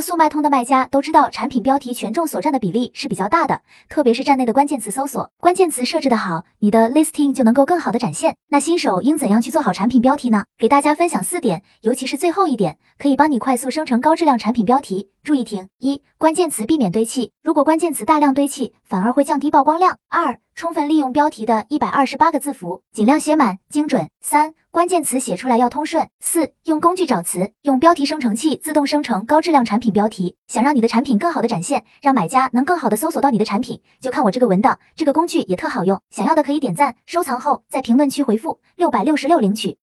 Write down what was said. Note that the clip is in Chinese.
速卖通的卖家都知道，产品标题权重所占的比例是比较大的，特别是站内的关键词搜索，关键词设置的好，你的 listing 就能够更好的展现。那新手应怎样去做好产品标题呢？给大家分享四点，尤其是最后一点，可以帮你快速生成高质量产品标题。注意听：一、关键词避免堆砌，如果关键词大量堆砌，反而会降低曝光量。二、充分利用标题的一百二十八个字符，尽量写满，精准。三、关键词写出来要通顺。四、用工具找词，用标题生成器自动生成高质量产品标题。想让你的产品更好的展现，让买家能更好的搜索到你的产品，就看我这个文档，这个工具也特好用。想要的可以点赞收藏后，在评论区回复六百六十六领取。